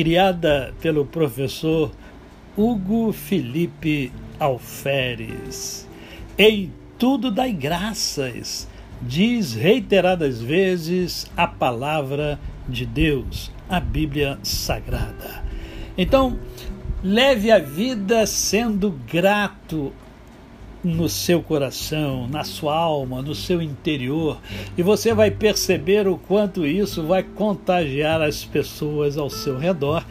criada pelo professor Hugo Felipe Alferes. Em tudo dai graças, diz reiteradas vezes a palavra de Deus, a Bíblia Sagrada. Então, leve a vida sendo grato no seu coração, na sua alma, no seu interior, e você vai perceber o quanto isso vai contagiar as pessoas ao seu redor,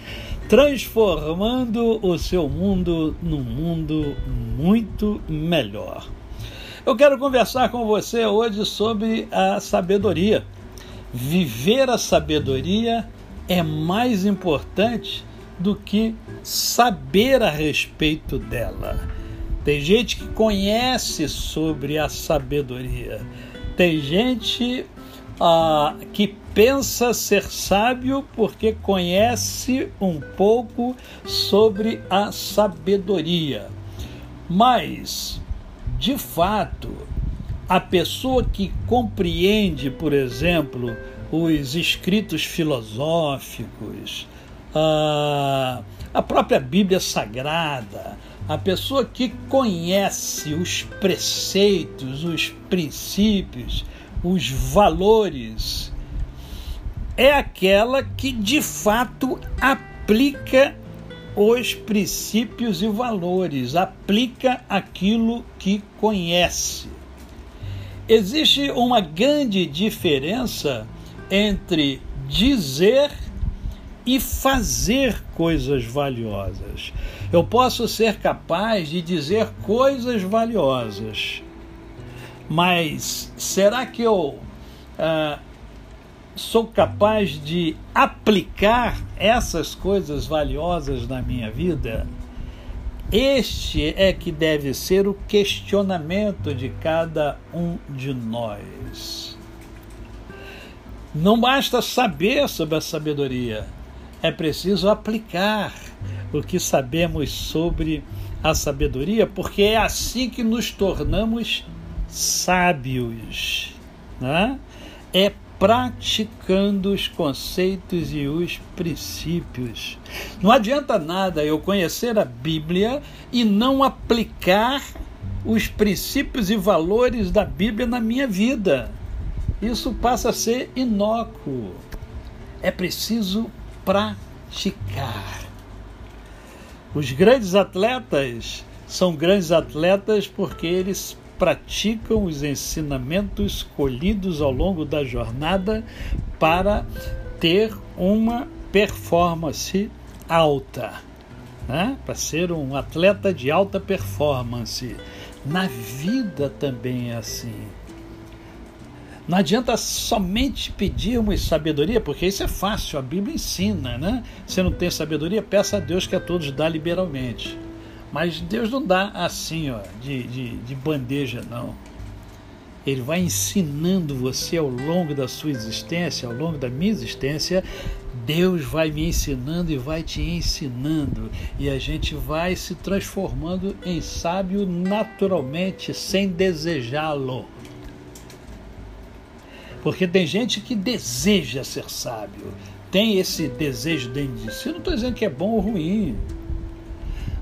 transformando o seu mundo num mundo muito melhor. Eu quero conversar com você hoje sobre a sabedoria. Viver a sabedoria é mais importante do que saber a respeito dela. Tem gente que conhece sobre a sabedoria. Tem gente ah, que pensa ser sábio porque conhece um pouco sobre a sabedoria. Mas, de fato, a pessoa que compreende, por exemplo, os escritos filosóficos, a, a própria Bíblia Sagrada, a pessoa que conhece os preceitos, os princípios, os valores, é aquela que de fato aplica os princípios e valores, aplica aquilo que conhece. Existe uma grande diferença entre dizer e fazer coisas valiosas. Eu posso ser capaz de dizer coisas valiosas, mas será que eu uh, sou capaz de aplicar essas coisas valiosas na minha vida? Este é que deve ser o questionamento de cada um de nós. Não basta saber sobre a sabedoria, é preciso aplicar o que sabemos sobre a sabedoria, porque é assim que nos tornamos sábios. Né? É praticando os conceitos e os princípios. Não adianta nada eu conhecer a Bíblia e não aplicar os princípios e valores da Bíblia na minha vida. Isso passa a ser inócuo. É preciso praticar. Os grandes atletas são grandes atletas porque eles praticam os ensinamentos colhidos ao longo da jornada para ter uma performance alta, né? para ser um atleta de alta performance. Na vida também é assim. Não adianta somente pedirmos sabedoria, porque isso é fácil, a Bíblia ensina, né? Se não tem sabedoria, peça a Deus que a todos dá liberalmente. Mas Deus não dá assim, ó, de, de, de bandeja, não. Ele vai ensinando você ao longo da sua existência, ao longo da minha existência. Deus vai me ensinando e vai te ensinando. E a gente vai se transformando em sábio naturalmente, sem desejá-lo. Porque tem gente que deseja ser sábio, tem esse desejo dentro de si. Eu não estou dizendo que é bom ou ruim,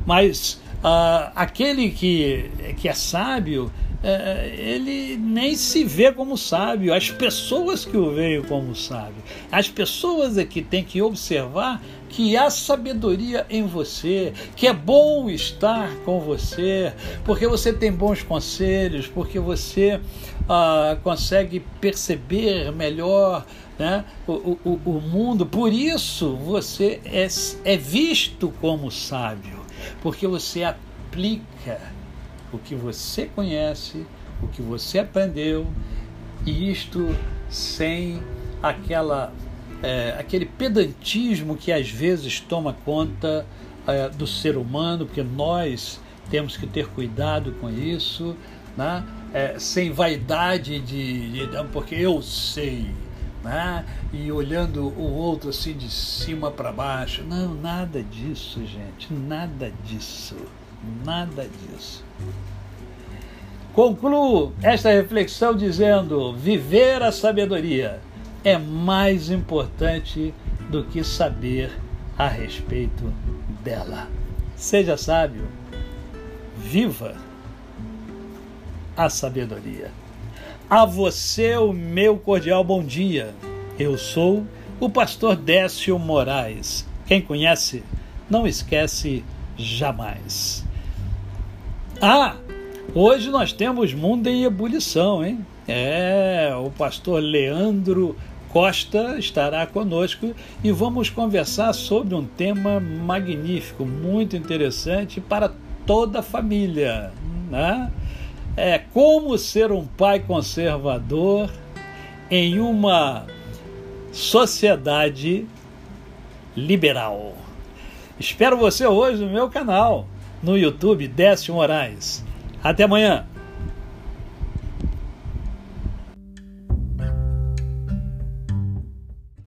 mas uh, aquele que, que é sábio, uh, ele nem se vê como sábio, as pessoas que o veem como sábio. As pessoas é que têm que observar que há sabedoria em você, que é bom estar com você, porque você tem bons conselhos, porque você uh, consegue perceber melhor né, o, o, o mundo. Por isso você é, é visto como sábio, porque você aplica o que você conhece, o que você aprendeu, e isto sem aquela é, aquele pedantismo que às vezes toma conta é, do ser humano, porque nós temos que ter cuidado com isso, né? É, sem vaidade de, de, porque eu sei, né? e olhando o outro assim de cima para baixo. Não, nada disso, gente, nada disso, nada disso. Concluo esta reflexão dizendo: viver a sabedoria é mais importante do que saber a respeito dela. Seja sábio, viva a sabedoria. A você o meu cordial bom dia. Eu sou o pastor Décio Moraes. Quem conhece, não esquece jamais. Ah, hoje nós temos Mundo em Ebulição, hein? É, o pastor Leandro Costa estará conosco e vamos conversar sobre um tema magnífico, muito interessante para toda a família. Né? É como ser um pai conservador em uma sociedade liberal. Espero você hoje no meu canal, no YouTube Décio Moraes. Até amanhã!